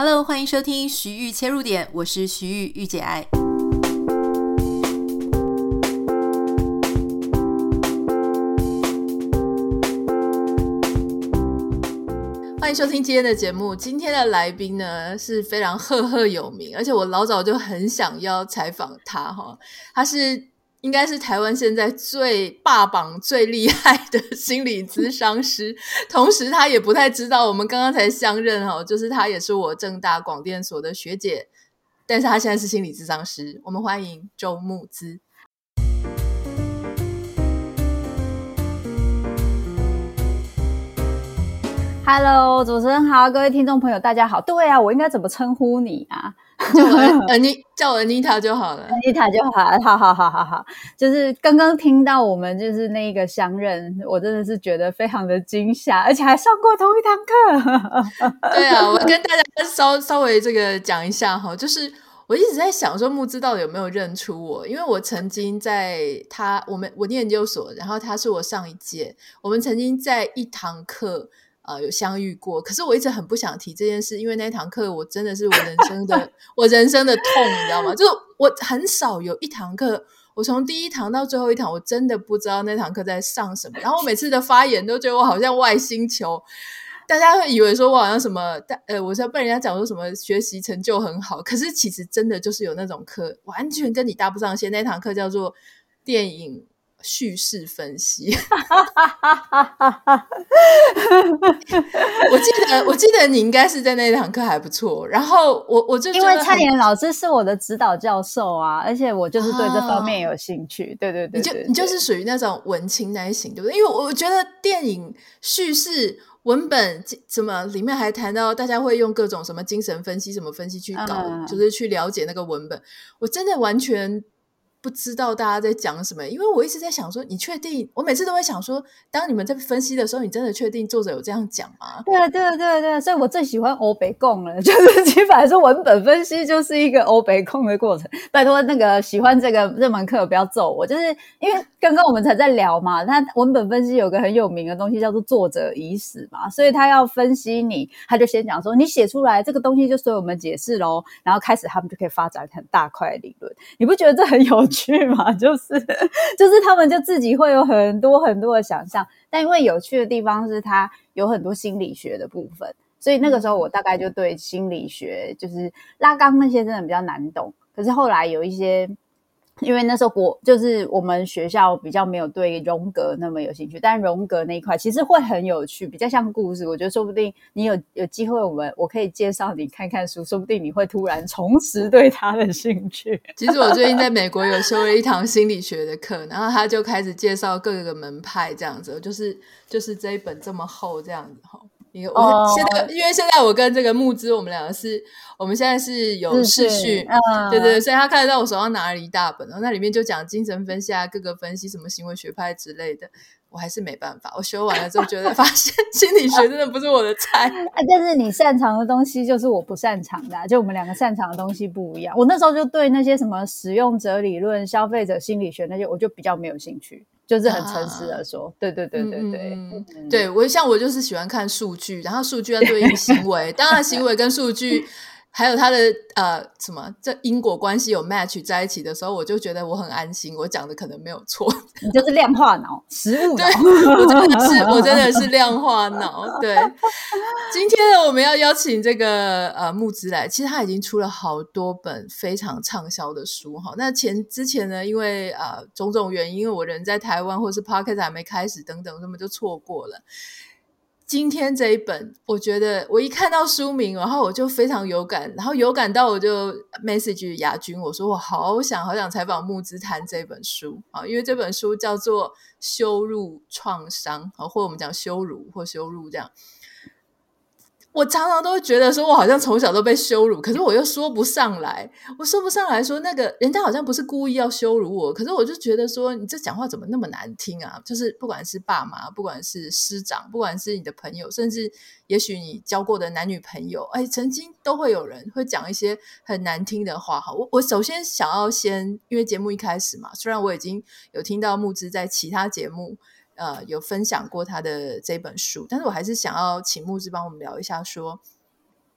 Hello，欢迎收听徐玉切入点，我是徐玉御姐爱。欢迎收听今天的节目。今天的来宾呢是非常赫赫有名，而且我老早就很想要采访他哈。他是应该是台湾现在最霸榜最厉害的心理咨商师，同时他也不太知道我们刚刚才相认哦，就是他也是我正大广电所的学姐，但是他现在是心理咨商师。我们欢迎周慕之。Hello，主持人好，各位听众朋友大家好。对啊，我应该怎么称呼你啊？叫我安妮，叫我 Anita 就好了。Anita 就好了，好好好好好。就是刚刚听到我们就是那个相认，我真的是觉得非常的惊吓，而且还上过同一堂课。对啊，我跟大家稍稍微这个讲一下哈，就是我一直在想说，木之到底有没有认出我？因为我曾经在他我们我念研究所，然后他是我上一届，我们曾经在一堂课。呃，有相遇过，可是我一直很不想提这件事，因为那堂课我真的是我人生的 我人生的痛，你知道吗？就是我很少有一堂课，我从第一堂到最后一堂，我真的不知道那堂课在上什么。然后我每次的发言都觉得我好像外星球，大家会以为说我好像什么，呃，我是要被人家讲说什么学习成就很好，可是其实真的就是有那种课，完全跟你搭不上线。那堂课叫做电影。叙事分析，我记得，我记得你应该是在那堂课还不错。然后我我就因为蔡妍老师是我的指导教授啊，而且我就是对这方面有兴趣。啊、对，对，对对对，你就你就是属于那种文青类型，对不对？因为我觉得电影叙事文本怎么里面还谈到大家会用各种什么精神分析、什么分析去搞，嗯、就是去了解那个文本。我真的完全。不知道大家在讲什么，因为我一直在想说，你确定？我每次都会想说，当你们在分析的时候，你真的确定作者有这样讲吗？对啊，对啊，对啊，对啊，所以我最喜欢欧北共了，就是基本上说文本分析，就是一个欧北共的过程。拜托那个喜欢这个这门课不要揍我，就是因为刚刚我们才在聊嘛，他文本分析有个很有名的东西叫做作者已死嘛，所以他要分析你，他就先讲说你写出来这个东西就随我们解释喽，然后开始他们就可以发展很大块理论，你不觉得这很有？去嘛，就是就是他们就自己会有很多很多的想象，但因为有趣的地方是它有很多心理学的部分，所以那个时候我大概就对心理学就是拉缸那些真的比较难懂，可是后来有一些。因为那时候国就是我们学校比较没有对荣格那么有兴趣，但荣格那一块其实会很有趣，比较像故事。我觉得说不定你有有机会，我们我可以介绍你看看书，说不定你会突然重拾对他的兴趣。其实我最近在美国有修了一堂心理学的课，然后他就开始介绍各个门派这样子，就是就是这一本这么厚这样子哈。因为我现在、oh. 因为现在我跟这个木之，我们两个是，我们现在是有视讯，嗯、对对，所以他看得到我手上拿了一大本，然后那里面就讲精神分析啊，各个分析什么行为学派之类的，我还是没办法，我修完了之后觉得 发现心理学真的不是我的菜，但是你擅长的东西就是我不擅长的、啊，就我们两个擅长的东西不一样。我那时候就对那些什么使用者理论、消费者心理学那些，我就比较没有兴趣。就是很诚实的说，啊、对对对对对，嗯嗯、对我像我就是喜欢看数据，然后数据要对应行为，当然行为跟数据。还有他的呃什么这因果关系有 match 在一起的时候，我就觉得我很安心，我讲的可能没有错。你就是量化脑，实物脑。对，我真的是我真的是量化脑。对，今天呢，我们要邀请这个呃慕姿来，其实他已经出了好多本非常畅销的书哈。那前之前呢，因为呃种种原因，因为我人在台湾，或是 podcast 还没开始等等，根本就错过了。今天这一本，我觉得我一看到书名，然后我就非常有感，然后有感到我就 message 雅君，我说我好想好想采访木之谈这本书啊，因为这本书叫做《羞辱创伤》啊，或我们讲羞辱或羞辱这样。我常常都会觉得说，我好像从小都被羞辱，可是我又说不上来，我说不上来说那个人家好像不是故意要羞辱我，可是我就觉得说，你这讲话怎么那么难听啊？就是不管是爸妈，不管是师长，不管是你的朋友，甚至也许你交过的男女朋友，哎，曾经都会有人会讲一些很难听的话。哈，我我首先想要先，因为节目一开始嘛，虽然我已经有听到慕姿在其他节目。呃，有分享过他的这本书，但是我还是想要请牧师帮我们聊一下说，说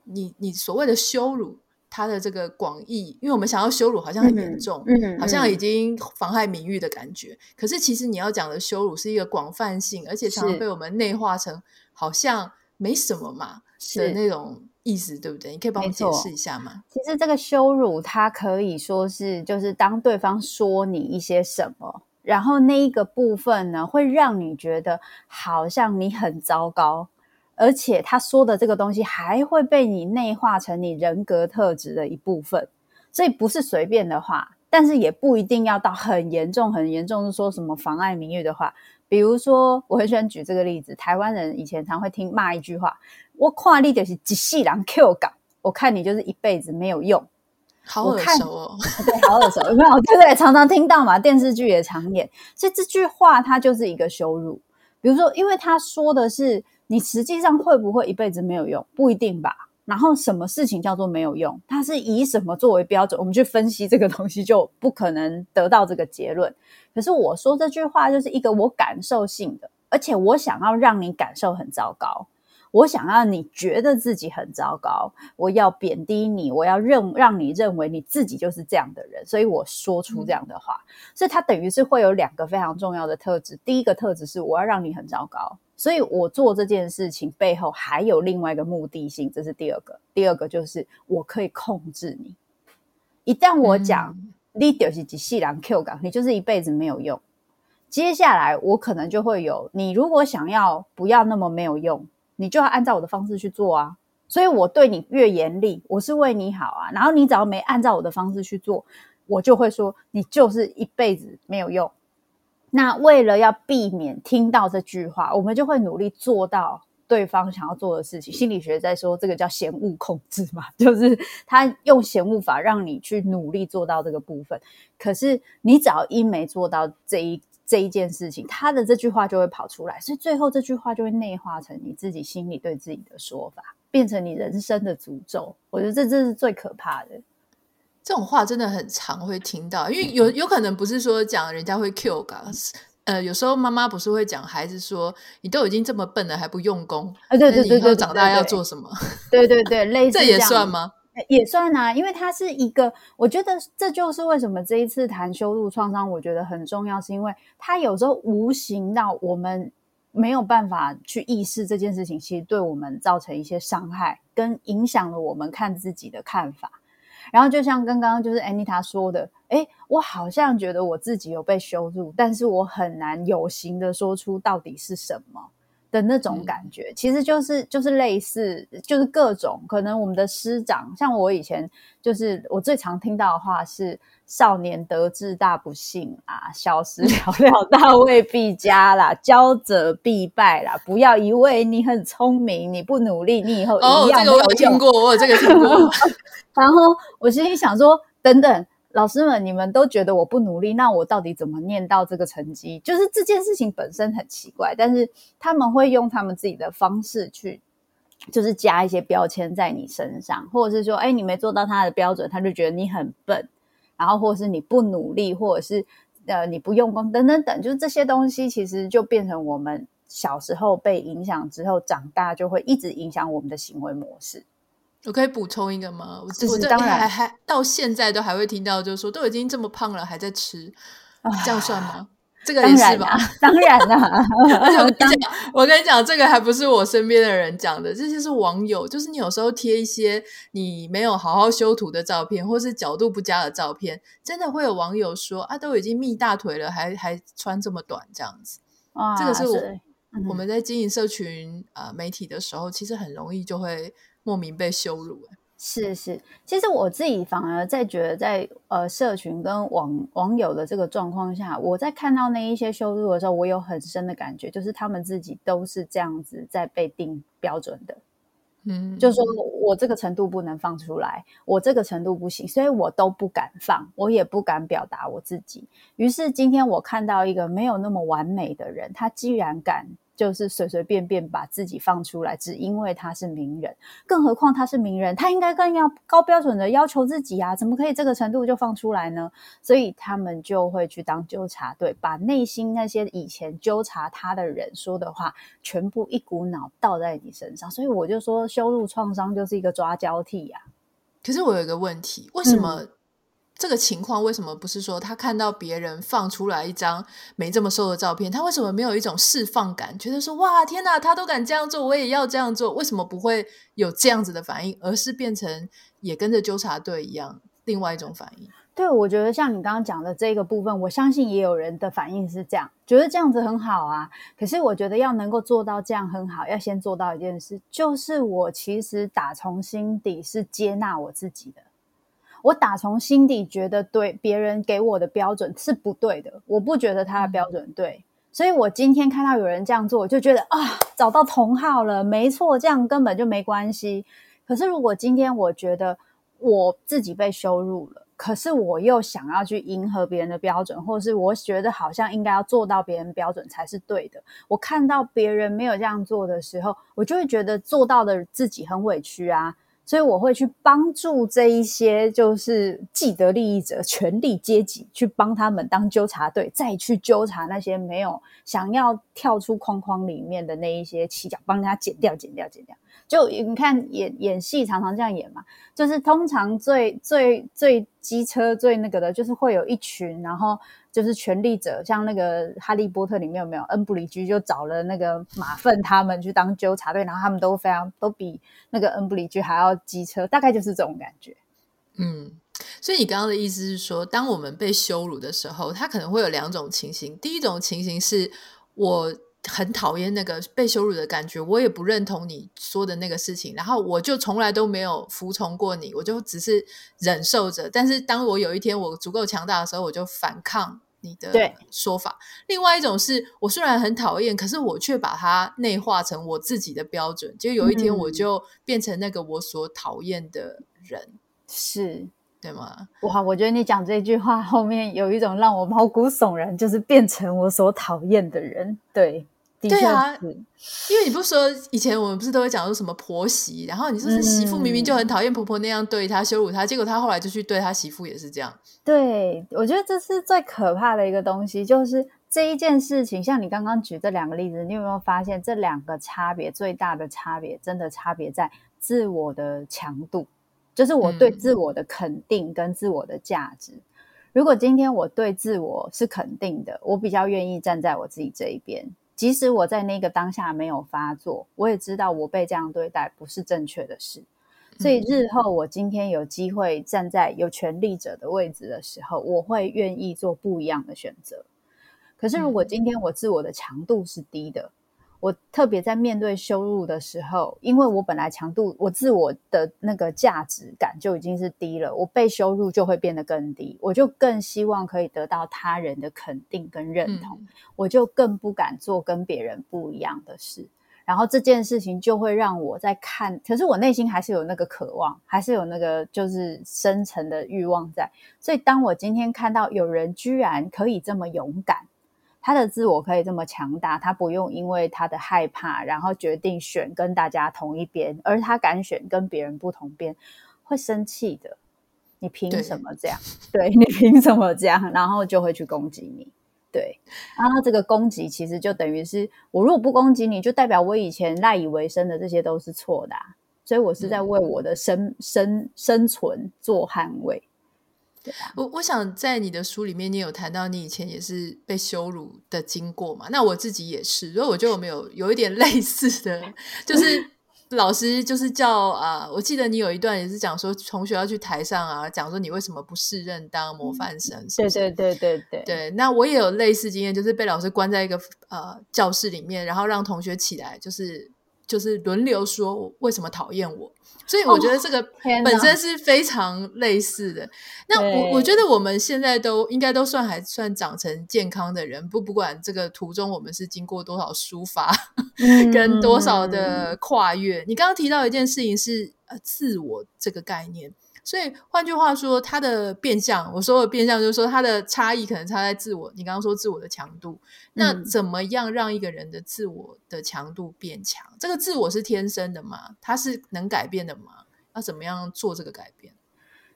你你所谓的羞辱，他的这个广义，因为我们想要羞辱好像很严重，嗯嗯嗯、好像已经妨害名誉的感觉。可是其实你要讲的羞辱是一个广泛性，而且常常被我们内化成好像没什么嘛的那种意思，对不对？你可以帮我解释一下吗？其实这个羞辱，它可以说是就是当对方说你一些什么，然后那一个部分呢，会让你觉得好像你很糟糕。而且他说的这个东西还会被你内化成你人格特质的一部分，所以不是随便的话，但是也不一定要到很严重、很严重，是说什么妨碍名誉的话。比如说，我很喜欢举这个例子，台湾人以前常会听骂一句话：“我看你就是一世人 Q 港，我看你就是一辈子没有用。”好耳熟哦，对，好耳熟，有没有？对对，常常听到嘛，电视剧也常演，所以这句话它就是一个羞辱。比如说，因为他说的是。你实际上会不会一辈子没有用？不一定吧。然后什么事情叫做没有用？它是以什么作为标准？我们去分析这个东西，就不可能得到这个结论。可是我说这句话就是一个我感受性的，而且我想要让你感受很糟糕。我想要你觉得自己很糟糕，我要贬低你，我要认让你认为你自己就是这样的人，所以我说出这样的话。嗯。所以它等于是会有两个非常重要的特质。第一个特质是我要让你很糟糕，所以我做这件事情背后还有另外一个目的性，这是第二个。第二个就是我可以控制你。一旦我讲你就是一世人 Q 港，你就是一辈子没有用。接下来我可能就会有你，如果想要不要那么没有用。你就要按照我的方式去做啊，所以我对你越严厉，我是为你好啊。然后你只要没按照我的方式去做，我就会说你就是一辈子没有用。那为了要避免听到这句话，我们就会努力做到对方想要做的事情。心理学在说这个叫嫌恶控制嘛，就是他用嫌恶法让你去努力做到这个部分。可是你只要一没做到这一。这一件事情，他的这句话就会跑出来，所以最后这句话就会内化成你自己心里对自己的说法，变成你人生的诅咒。我觉得这这是最可怕的。这种话真的很常会听到，因为有有可能不是说讲人家会 Q 噶，呃，有时候妈妈不是会讲孩子说，你都已经这么笨了还不用功，啊，对对对对，长大要做什么？对对对，类似，这也算吗？也算啊，因为它是一个，我觉得这就是为什么这一次谈羞辱创伤，我觉得很重要，是因为它有时候无形到我们没有办法去意识这件事情，其实对我们造成一些伤害，跟影响了我们看自己的看法。然后就像刚刚就是 Anita 说的，诶，我好像觉得我自己有被羞辱，但是我很难有形的说出到底是什么。的那种感觉，嗯、其实就是就是类似，就是各种可能。我们的师长，像我以前就是我最常听到的话是“少年得志大不幸啊，小时了了大未必佳啦，骄者必败啦。不要以为你很聪明，你不努力，你以后一样没有用。”哦，这个我有听过，我有这个听过。然后我心里想说，等等。老师们，你们都觉得我不努力，那我到底怎么念到这个成绩？就是这件事情本身很奇怪，但是他们会用他们自己的方式去，就是加一些标签在你身上，或者是说，哎，你没做到他的标准，他就觉得你很笨，然后或者是你不努力，或者是呃你不用功，等等等，就是这些东西其实就变成我们小时候被影响之后，长大就会一直影响我们的行为模式。我可以补充一个吗？我是当然还还到现在都还会听到，就是说都已经这么胖了还在吃，这样算吗？这个也是吧？当然啦，而且我跟你讲，我跟你讲，这个还不是我身边的人讲的，这些是网友。就是你有时候贴一些你没有好好修图的照片，或是角度不佳的照片，真的会有网友说啊，都已经蜜大腿了，还还穿这么短这样子。啊，这个是我是我们在经营社群啊、呃、媒体的时候，其实很容易就会。莫名被羞辱，是是，其实我自己反而在觉得在，在呃社群跟网网友的这个状况下，我在看到那一些羞辱的时候，我有很深的感觉，就是他们自己都是这样子在被定标准的，嗯，就是说我这个程度不能放出来，我这个程度不行，所以我都不敢放，我也不敢表达我自己。于是今天我看到一个没有那么完美的人，他居然敢。就是随随便便把自己放出来，只因为他是名人。更何况他是名人，他应该更要高标准的要求自己啊！怎么可以这个程度就放出来呢？所以他们就会去当纠察队，把内心那些以前纠察他的人说的话，全部一股脑倒在你身上。所以我就说，羞辱创伤就是一个抓交替呀、啊。可是我有一个问题，为什么、嗯？这个情况为什么不是说他看到别人放出来一张没这么瘦的照片，他为什么没有一种释放感，觉得说哇天哪，他都敢这样做，我也要这样做？为什么不会有这样子的反应，而是变成也跟着纠察队一样另外一种反应？对，我觉得像你刚刚讲的这个部分，我相信也有人的反应是这样，觉得这样子很好啊。可是我觉得要能够做到这样很好，要先做到一件事，就是我其实打从心底是接纳我自己的。我打从心底觉得对别人给我的标准是不对的，我不觉得他的标准对，所以我今天看到有人这样做，我就觉得啊，找到同好了，没错，这样根本就没关系。可是如果今天我觉得我自己被羞辱了，可是我又想要去迎合别人的标准，或是我觉得好像应该要做到别人标准才是对的，我看到别人没有这样做的时候，我就会觉得做到的自己很委屈啊。所以我会去帮助这一些就是既得利益者、权力阶级，去帮他们当纠察队，再去纠察那些没有想要跳出框框里面的那一些犄角，帮他剪掉、剪掉、剪掉。就你看演演戏，常常这样演嘛，就是通常最最最机车最那个的，就是会有一群，然后。就是权力者，像那个《哈利波特》里面有没有恩布里居就找了那个马粪他们去当纠察队，然后他们都非常都比那个恩布里居还要机车，大概就是这种感觉。嗯，所以你刚刚的意思是说，当我们被羞辱的时候，他可能会有两种情形。第一种情形是我很讨厌那个被羞辱的感觉，我也不认同你说的那个事情，然后我就从来都没有服从过你，我就只是忍受着。但是当我有一天我足够强大的时候，我就反抗你的说法。另外一种是我虽然很讨厌，可是我却把它内化成我自己的标准，就有一天我就变成那个我所讨厌的人，嗯、是对吗？哇，我觉得你讲这句话后面有一种让我毛骨悚然，就是变成我所讨厌的人，对。对啊，因为你不是说以前我们不是都会讲说什么婆媳，然后你说是媳妇明明就很讨厌婆婆那样对她羞辱她，结果她后来就去对她媳妇也是这样。对，我觉得这是最可怕的一个东西，就是这一件事情。像你刚刚举这两个例子，你有没有发现这两个差别最大的差别，真的差别在自我的强度，就是我对自我的肯定跟自我的价值。嗯。如果今天我对自我是肯定的，我比较愿意站在我自己这一边。即使我在那个当下没有发作，我也知道我被这样对待不是正确的事。所以日后我今天有机会站在有权利者的位置的时候，我会愿意做不一样的选择。可是如果今天我自我的强度是低的，我特别在面对羞辱的时候，因为我本来强度，我自我的那个价值感就已经是低了，我被羞辱就会变得更低，我就更希望可以得到他人的肯定跟认同，嗯、我就更不敢做跟别人不一样的事，然后这件事情就会让我在看，可是我内心还是有那个渴望，还是有那个就是深层的欲望在，所以当我今天看到有人居然可以这么勇敢。他的自我可以这么强大，他不用因为他的害怕，然后决定选跟大家同一边，而他敢选跟别人不同边，会生气的。你凭什么这样？对，对你凭什么这样？然后就会去攻击你。对，然后这个攻击其实就等于是我如果不攻击你，就代表我以前赖以为生的这些都是错的啊，所以我是在为我的生、嗯、生生存做捍卫。啊、我我想在你的书里面，你有谈到你以前也是被羞辱的经过嘛？那我自己也是，所以我觉得我们有有一点类似的，就是 老师就是叫啊、呃，我记得你有一段也是讲说，同学要去台上啊，讲说你为什么不适任当模范生？对对对对。对，那我也有类似经验，就是被老师关在一个呃教室里面，然后让同学起来，就是就是轮流说为什么讨厌我。所以我觉得这个本身是非常类似的。哦、那我我觉得我们现在都应该都算还算长成健康的人，不不管这个途中我们是经过多少抒发，嗯、跟多少的跨越。你刚刚提到一件事情是，呃自我这个概念。所以换句话说，它的变相，我说的变相就是说，它的差异可能差在自我。你刚刚说自我的强度，那怎么样让一个人的自我的强度变强？嗯、这个自我是天生的吗？它是能改变的吗？要怎么样做这个改变？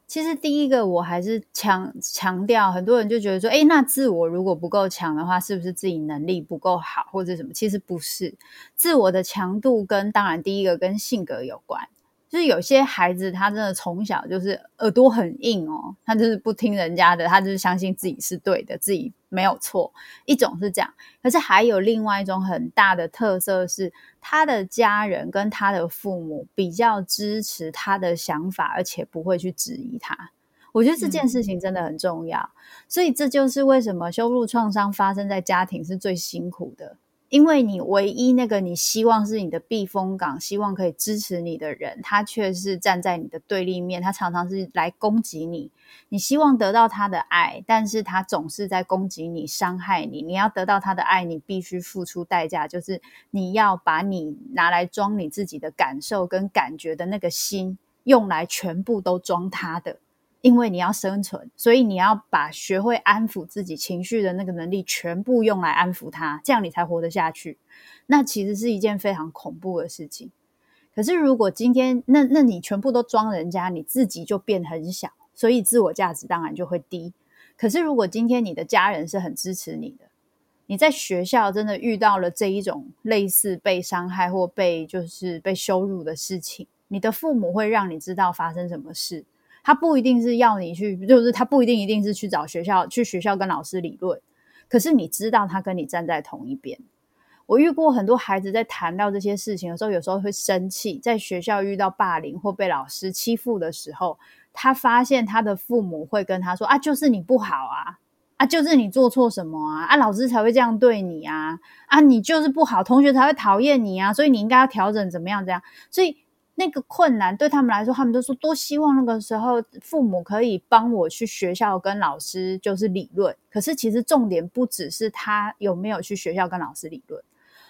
其实第一个我还是强强调，很多人就觉得说，诶，那自我如果不够强的话，是不是自己能力不够好，或者什么？其实不是，自我的强度跟当然第一个跟性格有关。就是有些孩子，他真的从小就是耳朵很硬哦，他就是不听人家的，他就是相信自己是对的，自己没有错。一种是这样，可是还有另外一种很大的特色是，他的家人跟他的父母比较支持他的想法，而且不会去质疑他。我觉得这件事情真的很重要，所以这就是为什么羞辱创伤发生在家庭是最辛苦的。因为你唯一那个你希望是你的避风港，希望可以支持你的人，他却是站在你的对立面，他常常是来攻击你。你希望得到他的爱，但是他总是在攻击你、伤害你。你要得到他的爱，你必须付出代价，就是你要把你拿来装你自己的感受跟感觉的那个心，用来全部都装他的。因为你要生存，所以你要把学会安抚自己情绪的那个能力全部用来安抚他，这样你才活得下去。那其实是一件非常恐怖的事情。可是如果今天那那你全部都装人家，你自己就变很小，所以自我价值当然就会低。可是如果今天你的家人是很支持你的，你在学校真的遇到了这一种类似被伤害或被就是被羞辱的事情，你的父母会让你知道发生什么事。他不一定是要你去，就是他不一定一定是去找学校，去学校跟老师理论。可是你知道他跟你站在同一边。我遇过很多孩子在谈到这些事情的时候，有时候会生气。在学校遇到霸凌或被老师欺负的时候，他发现他的父母会跟他说：“啊，就是你不好啊，啊，就是你做错什么啊，啊，老师才会这样对你啊，啊，你就是不好，同学才会讨厌你啊，所以你应该要调整怎么样这样。”所以。那个困难对他们来说，他们都说多希望那个时候父母可以帮我去学校跟老师就是理论。可是其实重点不只是他有没有去学校跟老师理论，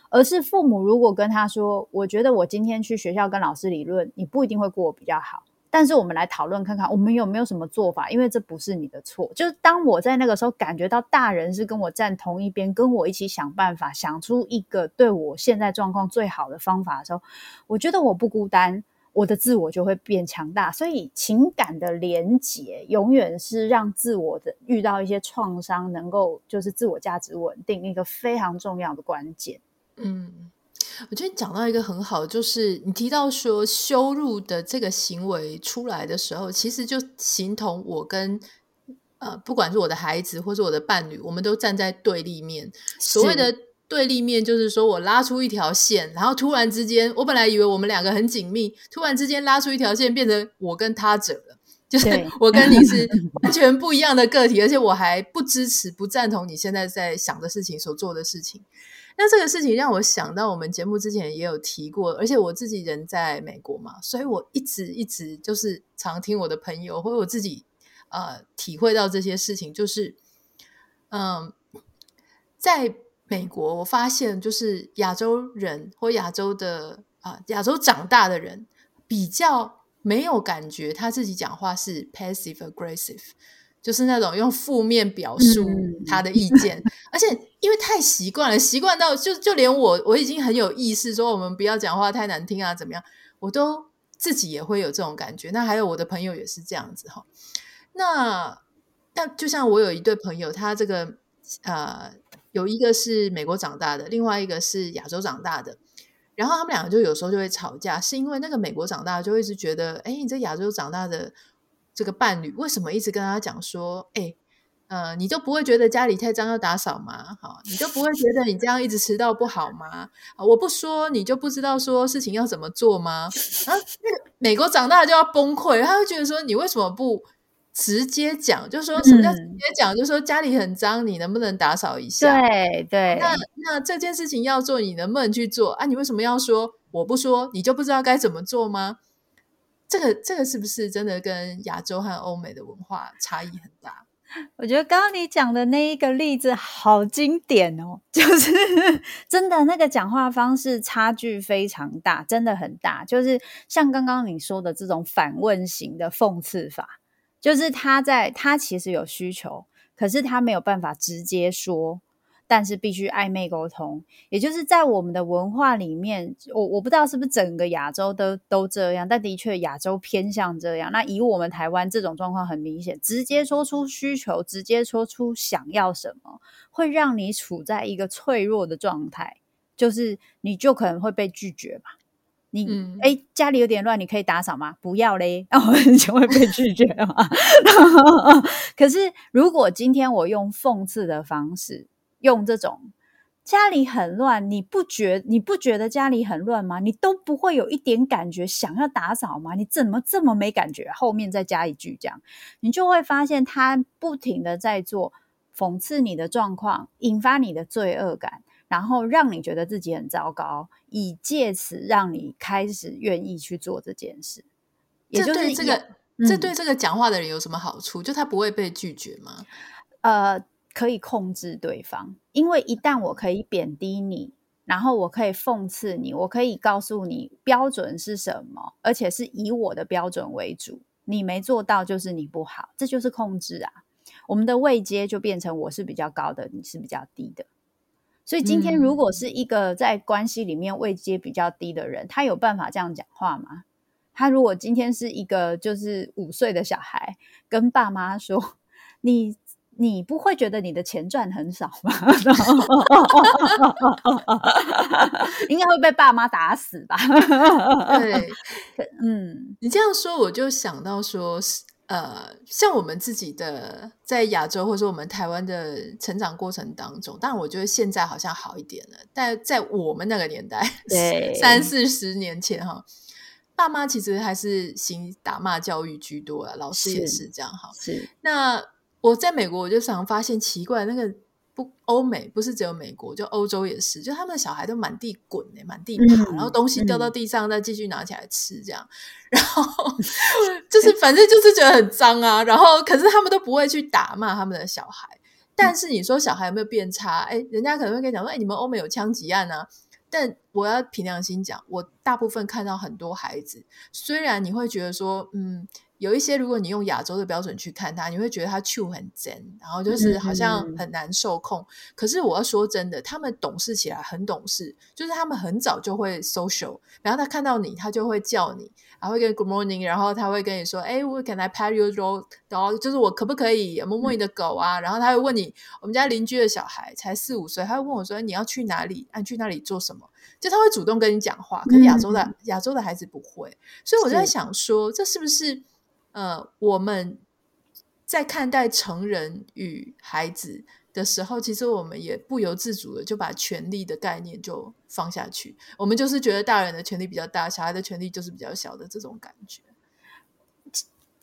而是父母如果跟他说：“我觉得我今天去学校跟老师理论，你不一定会过我比较好。”但是我们来讨论看看，我们有没有什么做法？因为这不是你的错。就是当我在那个时候感觉到大人是跟我站同一边，跟我一起想办法，想出一个对我现在状况最好的方法的时候，我觉得我不孤单，我的自我就会变强大。所以情感的连结永远是让自我的遇到一些创伤，能够就是自我价值稳定一个非常重要的关键。嗯。我觉得讲到一个很好，就是你提到说羞辱的这个行为出来的时候，其实就形同我跟呃，不管是我的孩子或是我的伴侣，我们都站在对立面。所谓的对立面，就是说我拉出一条线，然后突然之间，我本来以为我们两个很紧密，突然之间拉出一条线，变成我跟他者了，就是我跟你是 完全不一样的个体，而且我还不支持、不赞同你现在在想的事情、所做的事情。那这个事情让我想到，我们节目之前也有提过，而且我自己人在美国嘛，所以我一直一直就是常听我的朋友或我自己呃体会到这些事情，就是嗯，在美国我发现就是亚洲人或亚洲的啊、亚洲长大的人比较没有感觉他自己讲话是 passive aggressive。就是那种用负面表述他的意见，嗯、而且因为太习惯了，习惯到就就连我我已经很有意识说我们不要讲话太难听啊，怎么样，我都自己也会有这种感觉。那还有我的朋友也是这样子哈。那那就像我有一对朋友，他这个呃有一个是美国长大的，另外一个是亚洲长大的，然后他们两个就有时候就会吵架，是因为那个美国长大就会一直觉得，哎，你这亚洲长大的。这个伴侣为什么一直跟他讲说，哎，呃，你就不会觉得家里太脏要打扫吗？好，你就不会觉得你这样一直迟到不好吗？啊，我不说你就不知道说事情要怎么做吗？啊，那个美国长大就要崩溃，他会觉得说，你为什么不直接讲？就是说什么叫直接讲？嗯，就是说家里很脏，你能不能打扫一下？对对。那那这件事情要做，你能不能去做？啊，你为什么要说我不说，你就不知道该怎么做吗？这个这个是不是真的跟亚洲和欧美的文化差异很大？我觉得刚刚你讲的那一个例子好经典哦，就是 真的那个讲话方式差距非常大，真的很大。就是像刚刚你说的这种反问型的讽刺法，就是他在他其实有需求，可是他没有办法直接说。但是必须暧昧沟通，也就是在我们的文化里面，我我不知道是不是整个亚洲都都这样，但的确亚洲偏向这样。那以我们台湾这种状况很明显，直接说出需求，直接说出想要什么，会让你处在一个脆弱的状态，就是你就可能会被拒绝吧。你哎、嗯，家里有点乱，你可以打扫吗？不要嘞，然后你就会被拒绝嘛。可是如果今天我用讽刺的方式。用这种家里很乱，你不觉你不觉得家里很乱吗？你都不会有一点感觉想要打扫吗？你怎么这么没感觉？后面再加一句这样，你就会发现他不停的在做讽刺你的状况，引发你的罪恶感，然后让你觉得自己很糟糕，以借此让你开始愿意去做这件事。也就是这个，嗯、这对这个讲话的人有什么好处？就他不会被拒绝吗？呃。可以控制对方，因为一旦我可以贬低你，然后我可以讽刺你，我可以告诉你标准是什么，而且是以我的标准为主，你没做到就是你不好，这就是控制啊。我们的位阶就变成我是比较高的，你是比较低的。所以今天如果是一个在关系里面位阶比较低的人，他有办法这样讲话吗？他如果今天是一个就是五岁的小孩，跟爸妈说 你。你不会觉得你的钱赚很少吗？应该会被爸妈打死吧？对，嗯，你这样说，我就想到说，呃，像我们自己的在亚洲，或者说我们台湾的成长过程当中，当然我觉得现在好像好一点了，但在我们那个年代，对，三四十年前哈，爸妈其实还是行打骂教育居多啊，老师也是这样哈，是那。我在美国，我就常发现奇怪，那个不欧美不是只有美国，就欧洲也是，就他们的小孩都满地滚呢，满地爬，然后东西掉到地上，再继续拿起来吃，这样，然后 就是反正就是觉得很脏啊。然后可是他们都不会去打骂他们的小孩，但是你说小孩有没有变差？哎，人家可能会跟你讲说，哎，你们欧美有枪击案啊。但我要凭良心讲，我大部分看到很多孩子，虽然你会觉得说，嗯。有一些，如果你用亚洲的标准去看他，你会觉得他 Q 很真，然后就是好像很难受控。嗯、可是我要说真的，他们懂事起来很懂事，就是他们很早就会 social。然后他看到你，他就会叫你，然后会跟 Good morning，然后他会跟你说：“哎，Can I pet your dog？” 就是我可不可以摸摸你的狗啊？嗯、然后他会问你，我们家邻居的小孩才四五岁，他会问我说：“你要去哪里？啊，去那里做什么？”就他会主动跟你讲话。可是亚洲的、嗯、亚洲的孩子不会，所以我就在想说，这是不是？呃，我们在看待成人与孩子的时候，其实我们也不由自主的就把权力的概念就放下去。我们就是觉得大人的权力比较大，小孩的权力就是比较小的这种感觉。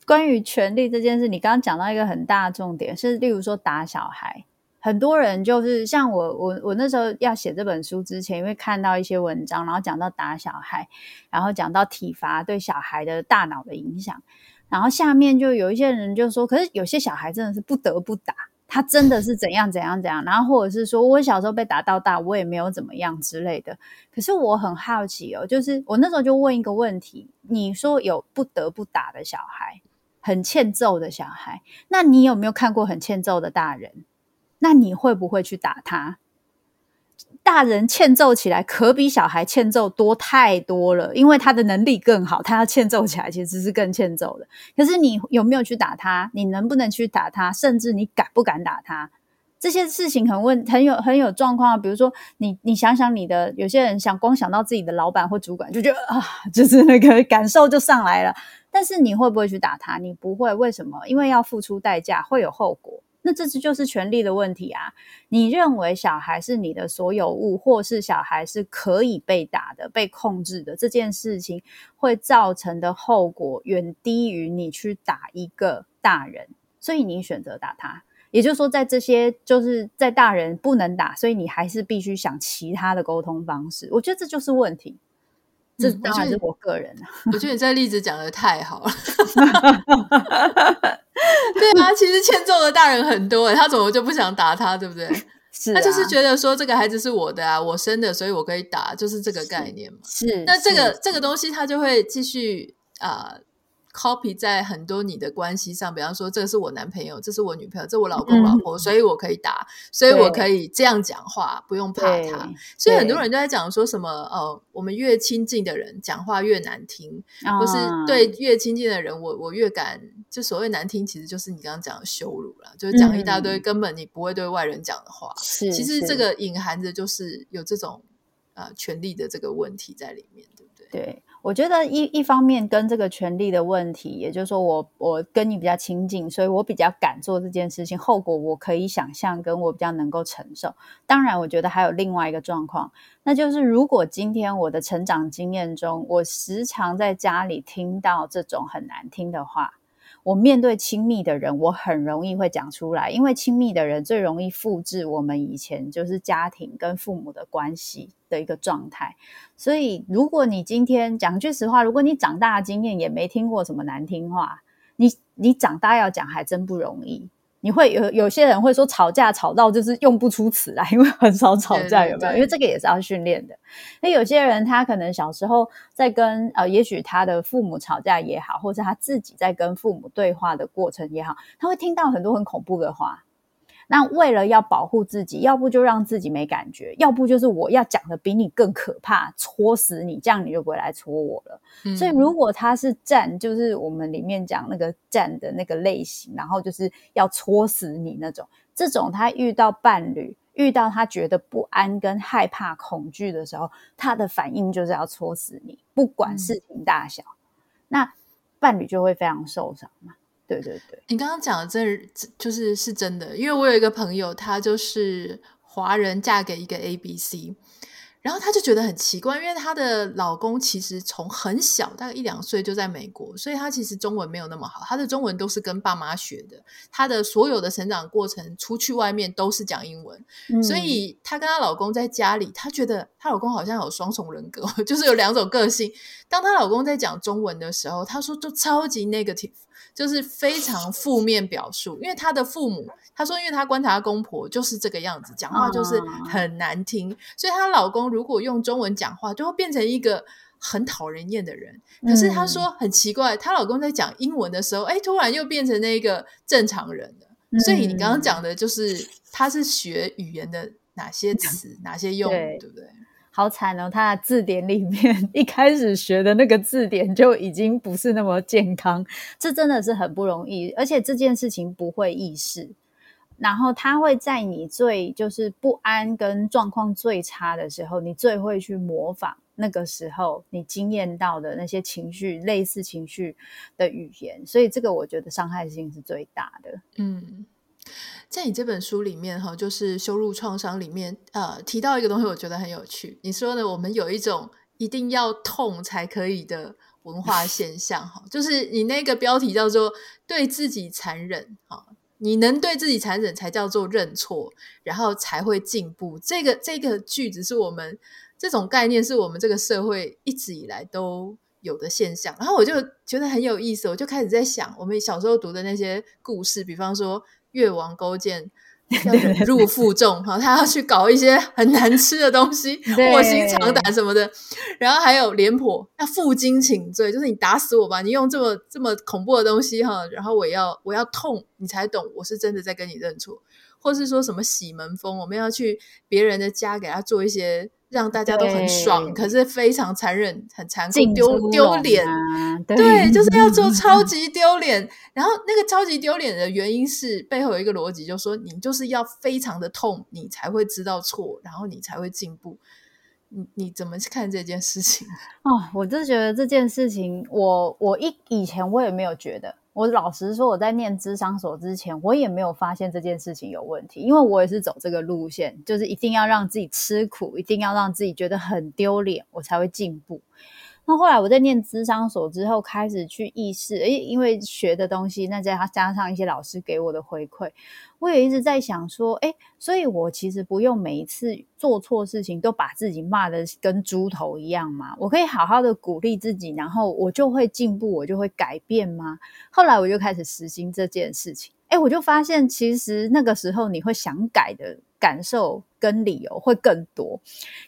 关于权力这件事，你刚刚讲到一个很大的重点，是例如说打小孩，很多人就是像我，我我那时候要写这本书之前，因为看到一些文章，然后讲到打小孩，然后讲到体罚对小孩的大脑的影响。然后下面就有一些人就说，可是有些小孩真的是不得不打，他真的是怎样怎样怎样。然后或者是说我小时候被打到大，我也没有怎么样之类的。可是我很好奇哦，就是我那时候就问一个问题：你说有不得不打的小孩，很欠揍的小孩，那你有没有看过很欠揍的大人？那你会不会去打他？大人欠揍起来可比小孩欠揍多太多了，因为他的能力更好，他要欠揍起来其实是更欠揍的。可是你有没有去打他？你能不能去打他？甚至你敢不敢打他？这些事情很问，很有很有状况啊。比如说，你你想想你的，有些人想光想到自己的老板或主管，就觉得啊，就是那个感受就上来了。但是你会不会去打他？你不会，为什么？因为要付出代价，会有后果。那这次就是权力的问题啊！你认为小孩是你的所有物，或是小孩是可以被打的、被控制的，这件事情会造成的后果远低于你去打一个大人，所以你选择打他。也就是说，在这些就是在大人不能打，所以你还是必须想其他的沟通方式。我觉得这就是问题。这当然是我个人啊，我觉得你这例子讲的太好了。对啊，其实欠揍的大人很多，他怎么就不想打他，对不对？是、啊，他就是觉得说这个孩子是我的啊，我生的，所以我可以打，就是这个概念嘛。是，那这个这个东西，他就会继续啊。呃 copy 在很多你的关系上，比方说，这个是我男朋友，这是我女朋友，这是我老公老婆，嗯，所以我可以打，所以我可以这样讲话，不用怕他。所以很多人都在讲说什么，呃，我们越亲近的人讲话越难听，或是对越亲近的人，我我越敢，就所谓难听，其实就是你刚刚讲的羞辱了，就是讲一大堆根本你不会对外人讲的话。是，其实这个隐含着就是有这种呃权力的这个问题在里面，对不对？对。我觉得一一方面跟这个权力的问题，也就是说我我跟你比较亲近，所以我比较敢做这件事情，后果我可以想象，跟我比较能够承受。当然，我觉得还有另外一个状况，那就是如果今天我的成长经验中，我时常在家里听到这种很难听的话。我面对亲密的人，我很容易会讲出来，因为亲密的人最容易复制我们以前就是家庭跟父母的关系的一个状态。所以，如果你今天讲句实话，如果你长大的经验也没听过什么难听话，你你长大要讲还真不容易。你会有有些人会说吵架吵到就是用不出词来，因为很少吵架，有没有？因为这个也是要训练的。那有些人他可能小时候在跟呃，也许他的父母吵架也好，或者他自己在跟父母对话的过程也好，他会听到很多很恐怖的话。那为了要保护自己，要不就让自己没感觉，要不就是我要讲的比你更可怕，戳死你，这样你就不会来戳我了。嗯。所以如果他是战，就是我们里面讲那个战的那个类型，然后就是要戳死你那种，这种他遇到伴侣，遇到他觉得不安跟害怕、恐惧的时候，他的反应就是要戳死你，不管事情大小，嗯。那伴侣就会非常受伤嘛。对对对，你刚刚讲的这就是是真的，因为我有一个朋友，她就是华人，嫁给一个 ABC。然后她就觉得很奇怪，因为她的老公其实从很小，大概一两岁就在美国，所以她其实中文没有那么好，她的中文都是跟爸妈学的，她的所有的成长过程，出去外面都是讲英文，嗯、所以她跟她老公在家里，她觉得她老公好像有双重人格，就是有两种个性。当她老公在讲中文的时候，她说就超级 negative，就是非常负面表述，因为她的父母。她说：“因为她观察她公婆就是这个样子，讲话就是很难听，哦、所以她老公如果用中文讲话，就会变成一个很讨人厌的人。可是她说很奇怪，她、嗯、老公在讲英文的时候，哎，突然又变成那个正常人了。嗯、所以你刚刚讲的就是，他是学语言的哪些词、哪些用语，对不对？好惨哦！他的字典里面 一开始学的那个字典就已经不是那么健康，这真的是很不容易，而且这件事情不会意识。”然后他会在你最就是不安跟状况最差的时候，你最会去模仿那个时候你经验到的那些情绪，类似情绪的语言，所以这个我觉得伤害性是最大的。嗯，在你这本书里面哈，就是羞辱创伤里面，呃，提到一个东西，我觉得很有趣。你说呢？我们有一种一定要痛才可以的文化现象哈，就是你那个标题叫做“对自己残忍”哈。你能对自己残忍，才叫做认错，然后才会进步。这个这个句子是我们这种概念，是我们这个社会一直以来都有的现象。然后我就觉得很有意思，我就开始在想，我们小时候读的那些故事，比方说越王勾践。要忍辱负重哈，他要去搞一些很难吃的东西，卧薪尝胆什么的。然后还有廉颇要负荆请罪，就是你打死我吧，你用这么这么恐怖的东西哈，然后我要我要痛，你才懂我是真的在跟你认错，或是说什么洗门风，我们要去别人的家给他做一些。让大家都很爽，可是非常残忍、很残酷、丢丢脸。对，就是要做 超级丢脸。然后那个超级丢脸的原因是背后有一个逻辑，就是说你就是要非常的痛，你才会知道错，然后你才会进步。你你怎么去看这件事情？哦，我就觉得这件事情，我我一以前我也没有觉得。我老实说，我在念智商所之前，我也没有发现这件事情有问题，因为我也是走这个路线，就是一定要让自己吃苦，一定要让自己觉得很丢脸，我才会进步。那后来我在念咨商所之后，开始去意识，诶，因为学的东西，那加加上一些老师给我的回馈，我也一直在想说，诶，所以我其实不用每一次做错事情都把自己骂得跟猪头一样嘛？我可以好好的鼓励自己，然后我就会进步，我就会改变吗？后来我就开始实行这件事情。哎，我就发现其实那个时候你会想改的感受跟理由会更多。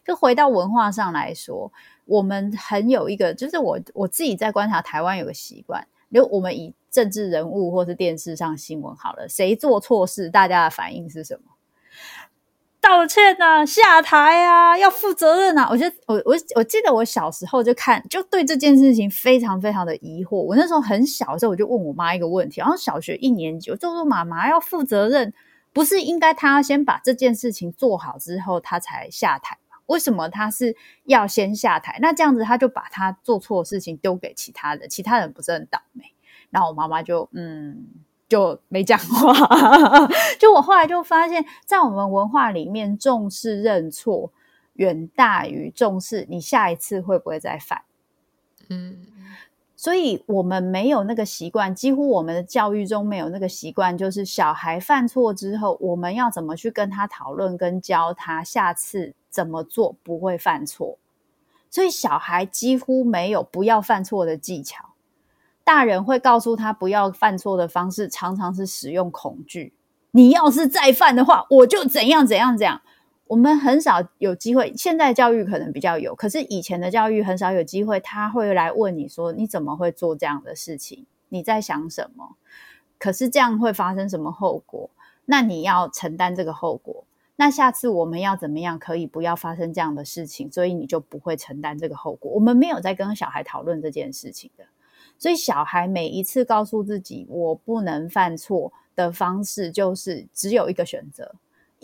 就回到文化上来说，我们很有一个，就是我我自己在观察台湾有个习惯，就我们以政治人物或是电视上新闻好了，谁做错事，大家的反应是什么？道歉啊，下台啊，要负责任啊！我觉得我我我记得我小时候就看，就对这件事情非常非常的疑惑。我那时候很小的时候，我就问我妈一个问题，然后小学一年级，我就说妈妈要负责任，不是应该她先把这件事情做好之后，她才下台？为什么他是要先下台？那这样子，他就把他做错的事情丢给其他人，其他人不是很倒霉？然后我妈妈就嗯。就没讲话，就我后来就发现，在我们文化里面，重视认错远大于重视你下一次会不会再犯。嗯，所以我们没有那个习惯，几乎我们的教育中没有那个习惯，就是小孩犯错之后，我们要怎么去跟他讨论，跟教他下次怎么做不会犯错。所以小孩几乎没有不要犯错的技巧。大人会告诉他不要犯错的方式，常常是使用恐惧。你要是再犯的话，我就怎样怎样怎样。我们很少有机会，现在教育可能比较有，可是以前的教育很少有机会。他会来问你说：“你怎么会做这样的事情？你在想什么？可是这样会发生什么后果？那你要承担这个后果。那下次我们要怎么样可以不要发生这样的事情？所以你就不会承担这个后果。我们没有在跟小孩讨论这件事情的。”所以，小孩每一次告诉自己“我不能犯错”的方式，就是只有一个选择：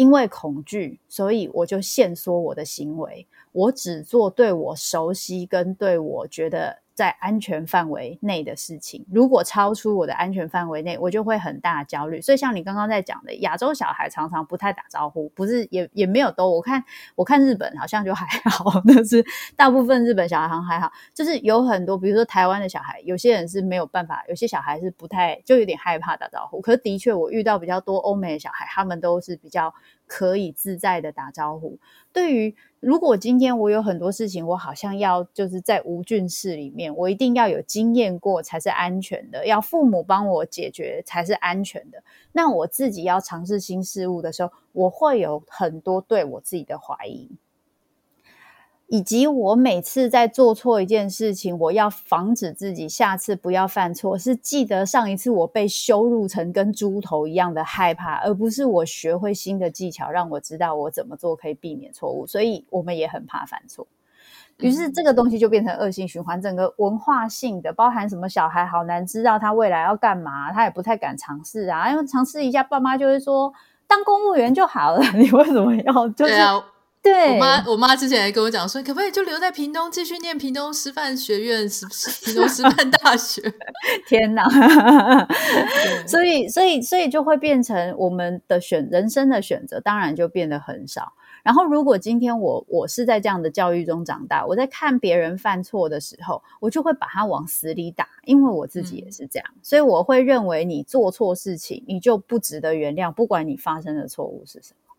因为恐惧，所以我就限缩我的行为，我只做对我熟悉跟对我觉得。在安全范围内的事情，如果超出我的安全范围内，我就会很大焦虑。所以，像你刚刚在讲的，亚洲小孩常常不太打招呼，不是也也没有都。我看我看日本好像就还好，但是大部分日本小孩好像还好，就是有很多，比如说台湾的小孩，有些人是没有办法，有些小孩是不太就有点害怕打招呼。可是的确，我遇到比较多欧美的小孩，他们都是比较可以自在的打招呼。对于如果今天我有很多事情，我好像要就是在无菌室里面，我一定要有经验过才是安全的，要父母帮我解决才是安全的。那我自己要尝试新事物的时候，我会有很多对我自己的怀疑。以及我每次在做错一件事情，我要防止自己下次不要犯错，是记得上一次我被羞辱成跟猪头一样的害怕，而不是我学会新的技巧，让我知道我怎么做可以避免错误。所以我们也很怕犯错，于是这个东西就变成恶性循环，整个文化性的，包含什么小孩好难知道他未来要干嘛，他也不太敢尝试啊，因为尝试一下，爸妈就会说当公务员就好了，你为什么要就是？对，我妈，我妈之前还跟我讲说，可不可以就留在屏东继续念屏东师范学院、屏东师范 大学？天哪！所以，所以，所以就会变成我们的选人生的选择，当然就变得很少。然后，如果今天我我是在这样的教育中长大，我在看别人犯错的时候，我就会把他往死里打，因为我自己也是这样，嗯、所以我会认为你做错事情，你就不值得原谅，不管你发生的错误是什么。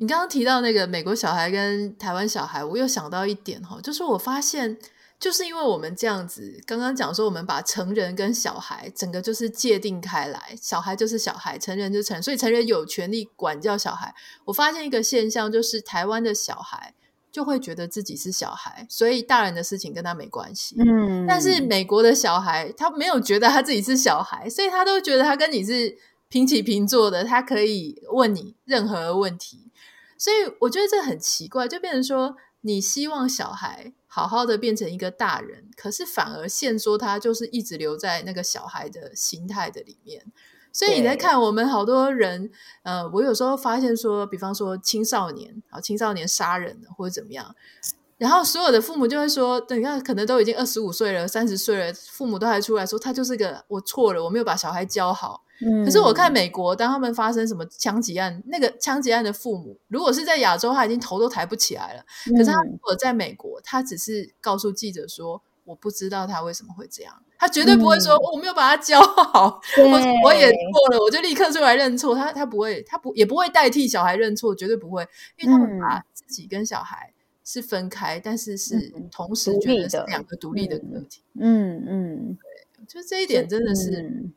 你刚刚提到那个美国小孩跟台湾小孩，我又想到一点哈，就是我发现，就是因为我们这样子，刚刚讲说我们把成人跟小孩整个就是界定开来，小孩就是小孩，成人就是成人，所以成人有权利管教小孩。我发现一个现象，就是台湾的小孩就会觉得自己是小孩，所以大人的事情跟他没关系。嗯，但是美国的小孩他没有觉得他自己是小孩，所以他都觉得他跟你是平起平坐的，他可以问你任何问题。所以我觉得这很奇怪，就变成说，你希望小孩好好的变成一个大人，可是反而现说他就是一直留在那个小孩的心态的里面。所以你在看我们好多人，呃，我有时候发现说，比方说青少年啊，青少年杀人了或者怎么样，然后所有的父母就会说，等一下可能都已经二十五岁了、三十岁了，父母都还出来说，他就是个我错了，我没有把小孩教好。可是我看美国，当他们发生什么枪击案，那个枪击案的父母，如果是在亚洲，他已经头都抬不起来了。可是他如果在美国，他只是告诉记者说：“我不知道他为什么会这样。”他绝对不会说：“我没有把他教好，我我也错了，我就立刻出来认错。”他他不会，他不也不会代替小孩认错，绝对不会，因为他们把自己跟小孩是分开，但是是同时觉得是两个独立的个体。嗯嗯，对，就这一点真的是。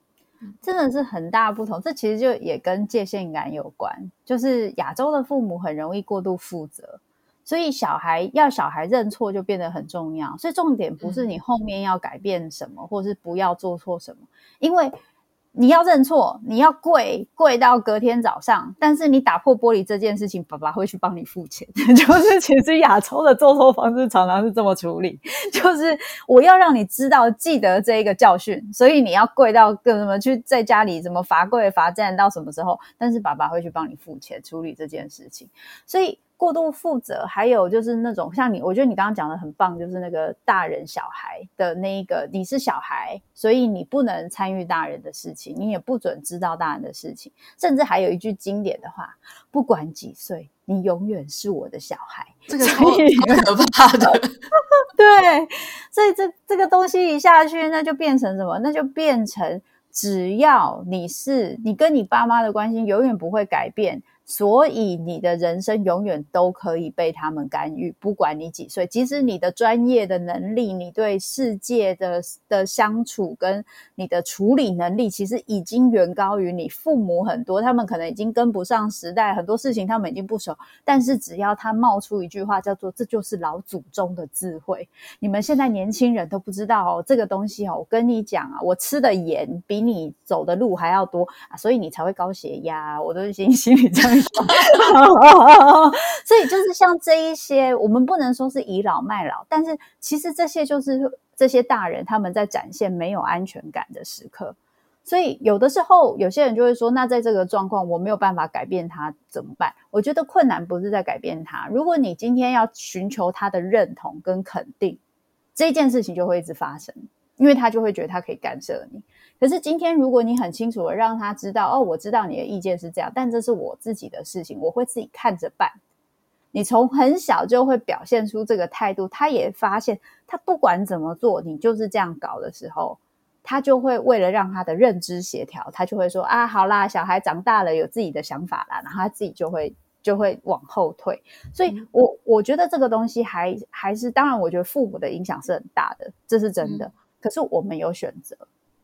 真的是很大不同。这其实就也跟界限感有关，就是亚洲的父母很容易过度负责，所以小孩要小孩认错就变得很重要。所以重点不是你后面要改变什么，或是不要做错什么，因为。你要认错，你要跪跪到隔天早上，但是你打破玻璃这件事情，爸爸会去帮你付钱。就是其实亚洲的做错方式常常是这么处理，就是我要让你知道记得这一个教训，所以你要跪到跟什么去在家里怎么罚跪罚站到什么时候，但是爸爸会去帮你付钱处理这件事情，所以。过度负责，还有就是那种像你，我觉得你刚刚讲的很棒，就是那个大人小孩的那一个，你是小孩，所以你不能参与大人的事情，你也不准知道大人的事情，甚至还有一句经典的话：不管几岁，你永远是我的小孩。这个超可怕的，对，所以这这个东西一下去，那就变成什么？那就变成只要你是你跟你爸妈的关系永远不会改变。所以你的人生永远都可以被他们干预，不管你几岁，即使你的专业的能力、你对世界的的相处跟你的处理能力，其实已经远高于你父母很多。他们可能已经跟不上时代，很多事情他们已经不熟。但是只要他冒出一句话，叫做“这就是老祖宗的智慧”，你们现在年轻人都不知道哦，这个东西哦，我跟你讲啊，我吃的盐比你走的路还要多啊，所以你才会高血压。我都心 心里这样。所以就是像这一些，我们不能说是倚老卖老，但是其实这些就是这些大人他们在展现没有安全感的时刻。所以有的时候，有些人就会说：“那在这个状况，我没有办法改变他怎么办？”我觉得困难不是在改变他，如果你今天要寻求他的认同跟肯定，这件事情就会一直发生，因为他就会觉得他可以干涉你。可是今天，如果你很清楚的让他知道，哦，我知道你的意见是这样，但这是我自己的事情，我会自己看着办。你从很小就会表现出这个态度，他也发现，他不管怎么做，你就是这样搞的时候，他就会为了让他的认知协调，他就会说啊，好啦，小孩长大了，有自己的想法啦，然后他自己就会就会往后退。所以我，我我觉得这个东西还还是，当然，我觉得父母的影响是很大的，这是真的。嗯。可是我们有选择。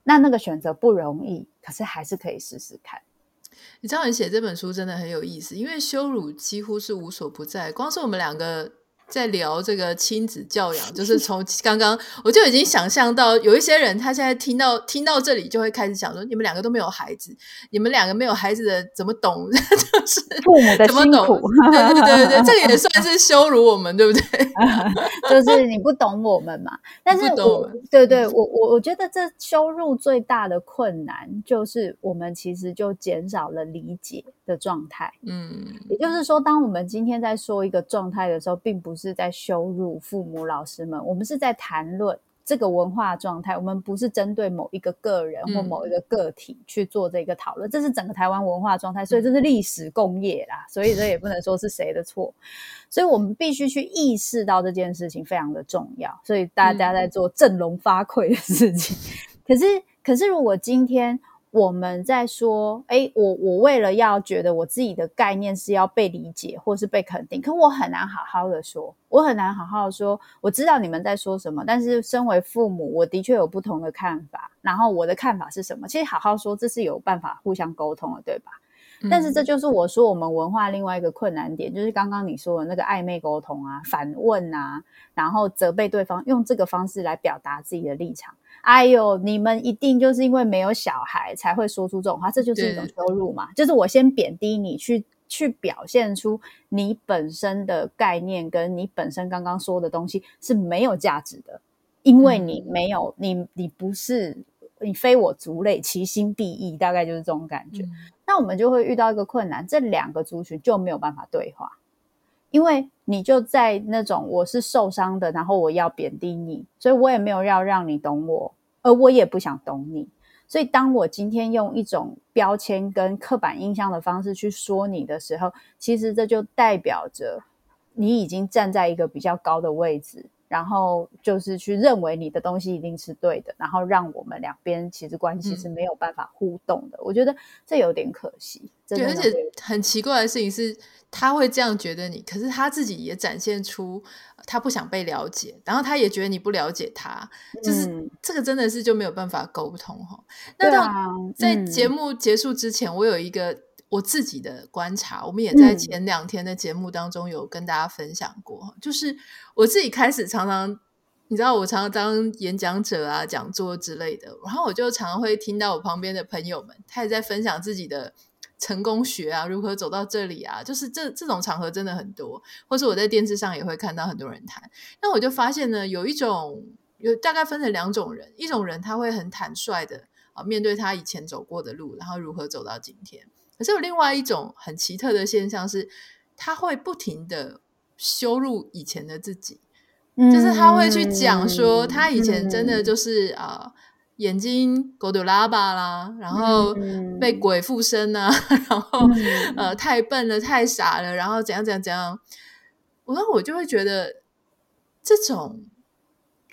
那那个选择不容易，可是还是可以试试看。你知道你写这本书真的很有意思，因为羞辱几乎是无所不在，光是我们两个。在聊这个亲子教养，就是从刚刚我就已经想象到，有一些人他现在听到听到这里就会开始想说：你们两个都没有孩子，你们两个没有孩子的怎么懂？就是父母的辛苦。对对对对，这个也算是羞辱我们，对不对？就是你不懂我们嘛。但是我，我对对，我我我觉得这羞辱最大的困难就是我们其实就减少了理解的状态。嗯，也就是说，当我们今天在说一个状态的时候，并不是在羞辱父母、老师们，我们是在谈论这个文化状态。我们不是针对某一个个人或某一个个体去做这个讨论，嗯、这是整个台湾文化状态，所以这是历史共业啦。所以这也不能说是谁的错，所以我们必须去意识到这件事情非常的重要。所以大家在做振聋发聩的事情。可是，可是如果今天。我们在说，诶，我我为了要觉得我自己的概念是要被理解或是被肯定，可我很难好好的说，我很难好好的说，我知道你们在说什么，但是身为父母，我的确有不同的看法，然后我的看法是什么？其实好好说，这是有办法互相沟通的，对吧？嗯。但是这就是我说我们文化另外一个困难点，就是刚刚你说的那个暧昧沟通啊、反问啊，然后责备对方，用这个方式来表达自己的立场。哎呦，你们一定就是因为没有小孩才会说出这种话，这就是一种羞辱嘛。就是我先贬低你，去去表现出你本身的概念跟你本身刚刚说的东西是没有价值的，因为你没有，嗯、你你不是，你非我族类，其心必异，大概就是这种感觉。嗯、那我们就会遇到一个困难，这两个族群就没有办法对话。因为你就在那种我是受伤的，然后我要贬低你，所以我也没有要让你懂我，而我也不想懂你。所以当我今天用一种标签跟刻板印象的方式去说你的时候，其实这就代表着你已经站在一个比较高的位置，然后就是去认为你的东西一定是对的，然后让我们两边其实关系是没有办法互动的。嗯、我觉得这有点可惜。对，而且很奇怪的事情是，他会这样觉得你，可是他自己也展现出他不想被了解，然后他也觉得你不了解他，就是、嗯、这个真的是就没有办法沟通哈。那在节目结束之前，嗯、我有一个。我自己的观察，我们也在前两天的节目当中有跟大家分享过，嗯、就是我自己开始常常，你知道，我常常当演讲者啊、讲座之类的，然后我就常常会听到我旁边的朋友们，他也在分享自己的成功学啊，如何走到这里啊，就是这这种场合真的很多，或是我在电视上也会看到很多人谈。那我就发现呢，有一种有大概分成两种人，一种人他会很坦率的啊面对他以前走过的路，然后如何走到今天。可是有另外一种很奇特的现象是，他会不停的羞辱以前的自己，嗯、就是他会去讲说他以前真的就是啊、嗯呃、眼睛狗丢拉巴啦，然后被鬼附身啊，嗯、然后、嗯、呃太笨了太傻了，然后怎样怎样怎样，然后我就会觉得这种。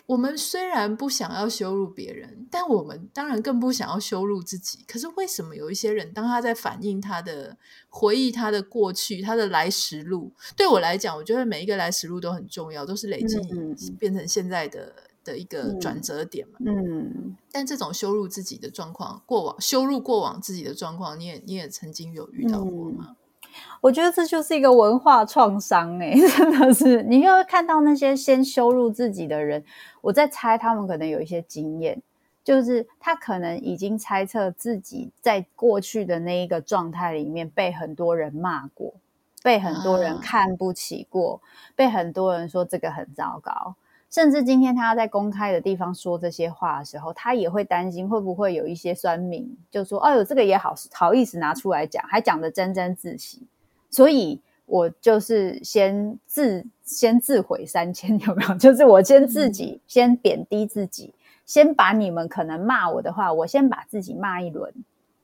我们虽然不想要羞辱别人，但我们当然更不想要羞辱自己。可是为什么有一些人，当他在反映他的回忆、他的过去、他的来时路，对我来讲，我觉得每一个来时路都很重要，都是累积变成现在的、嗯、的一个转折点嘛。嗯。但这种羞辱自己的状况，过往羞辱过往自己的状况，你也你也曾经有遇到过吗？嗯我觉得这就是一个文化创伤哎，真的是，你又会看到那些先羞辱自己的人，我在猜他们可能有一些经验，就是他可能已经猜测自己在过去的那一个状态里面被很多人骂过，被很多人看不起过，被很多人说这个很糟糕，甚至今天他要在公开的地方说这些话的时候，他也会担心会不会有一些酸民就说：“哎呦，这个也好好意思拿出来讲，还讲得沾沾自喜。”所以我就是先自先自毁三千，有没有？就是我先自己先贬低自己，先把你们可能骂我的话，我先把自己骂一轮，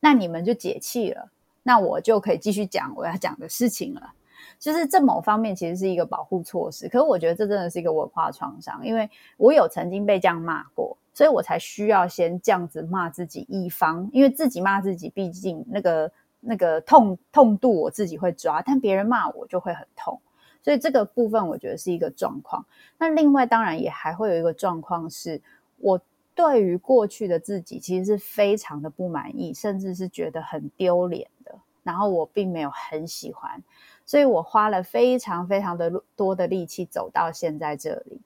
那你们就解气了，那我就可以继续讲我要讲的事情了。就是这某方面其实是一个保护措施，可是我觉得这真的是一个文化创伤，因为我有曾经被这样骂过，所以我才需要先这样子骂自己一方，因为自己骂自己，毕竟那个。那个痛痛度我自己会抓，但别人骂我就会很痛，所以这个部分我觉得是一个状况。那另外当然也还会有一个状况是，我对于过去的自己其实是非常的不满意，甚至是觉得很丢脸的。然后我并没有很喜欢，所以我花了非常非常的多的力气走到现在这里。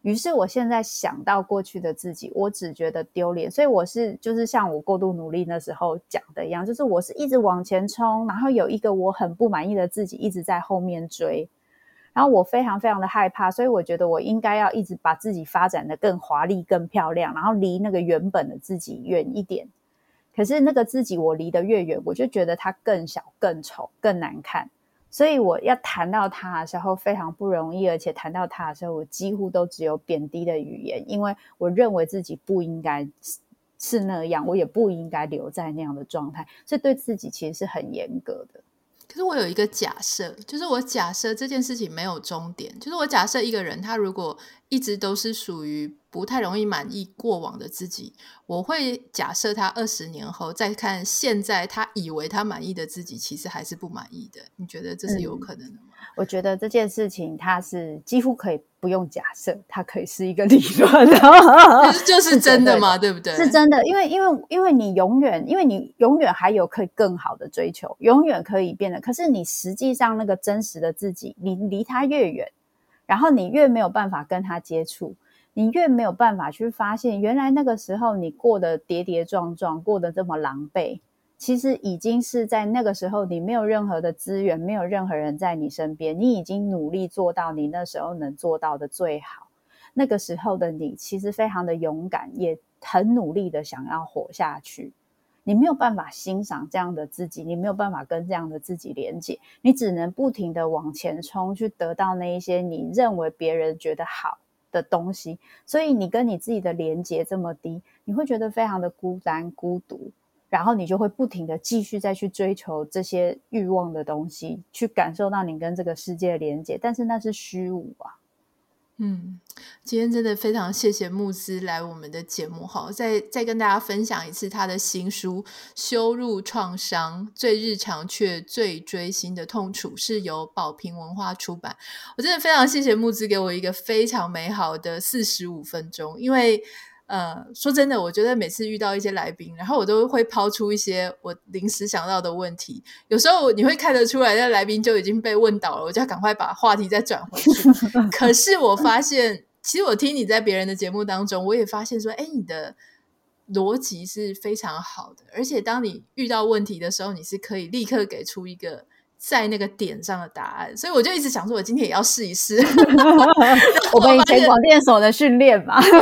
于是我现在想到过去的自己，我只觉得丢脸，所以我是就是像我过度努力那时候讲的一样，就是我是一直往前冲，然后有一个我很不满意的自己一直在后面追，然后我非常非常的害怕，所以我觉得我应该要一直把自己发展的更华丽、更漂亮，然后离那个原本的自己远一点。可是那个自己我离得越远，我就觉得它更小、更丑、更难看。所以我要谈到他的时候非常不容易，而且谈到他的时候，我几乎都只有贬低的语言，因为我认为自己不应该是那样，我也不应该留在那样的状态，所以对自己其实是很严格的。可是我有一个假设，就是我假设这件事情没有终点，就是我假设一个人他如果一直都是属于不太容易满意过往的自己，我会假设他二十年后再看现在他以为他满意的自己，其实还是不满意的。你觉得这是有可能的吗？嗯我觉得这件事情它是几乎可以不用假设，它可以是一个 理论，是 就是真的嘛，对不对？是真的，因为因为因为你永远，因为你永远还有可以更好的追求，永远可以变得。可是你实际上那个真实的自己，你离他越远，然后你越没有办法跟他接触，你越没有办法去发现，原来那个时候你过得跌跌撞撞，过得这么狼狈。其实已经是在那个时候，你没有任何的资源，没有任何人在你身边，你已经努力做到你那时候能做到的最好。那个时候的你其实非常的勇敢，也很努力的想要活下去。你没有办法欣赏这样的自己，你没有办法跟这样的自己连接，你只能不停的往前冲，去得到那一些你认为别人觉得好的东西。所以你跟你自己的连接这么低，你会觉得非常的孤单、孤独。然后你就会不停的继续再去追求这些欲望的东西，去感受到你跟这个世界连接，但是那是虚无啊。嗯，今天真的非常谢谢慕姿来我们的节目哈，再再跟大家分享一次他的新书《羞辱创伤：最日常却最锥心的痛楚》，是由宝瓶文化出版。我真的非常谢谢慕姿给我一个非常美好的四十五分钟，因为。呃，说真的，我觉得每次遇到一些来宾，然后我都会抛出一些我临时想到的问题。有时候你会看得出来，那来宾就已经被问倒了，我就要赶快把话题再转回去。可是我发现，其实我听你在别人的节目当中，我也发现说，哎，你的逻辑是非常好的，而且当你遇到问题的时候，你是可以立刻给出一个。在那个点上的答案，所以我就一直想说，我今天也要试一试。我们以前广电所的训练嘛，真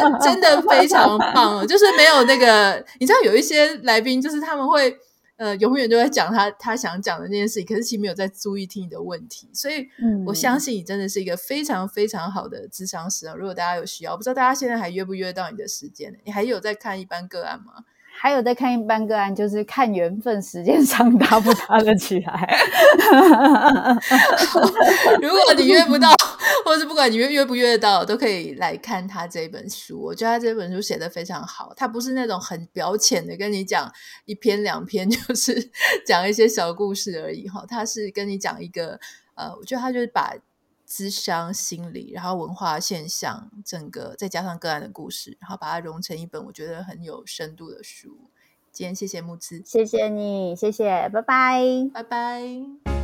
真的非常棒。就是没有那个，你知道，有一些来宾，就是他们会呃，永远都在讲他他想讲的那件事情，可是其实没有在注意听你的问题。所以我相信你真的是一个非常非常好的智商师啊。如果大家有需要，不知道大家现在还约不约到你的时间？你还有在看一般个案吗？还有在看一般个案，就是看缘分，时间 上搭不搭得起来。如果你约不到，或是不管你约约不约得到，都可以来看他这本书。我觉得他这本书写得非常好，他不是那种很表浅的跟你讲一篇两篇，就是讲一些小故事而已哈。他是跟你讲一个，呃，我觉得他就是把。咨商心理，然后文化现象，整个再加上个案的故事，然后把它融成一本我觉得很有深度的书。今天谢谢木子，谢谢你，谢谢，拜拜，拜拜。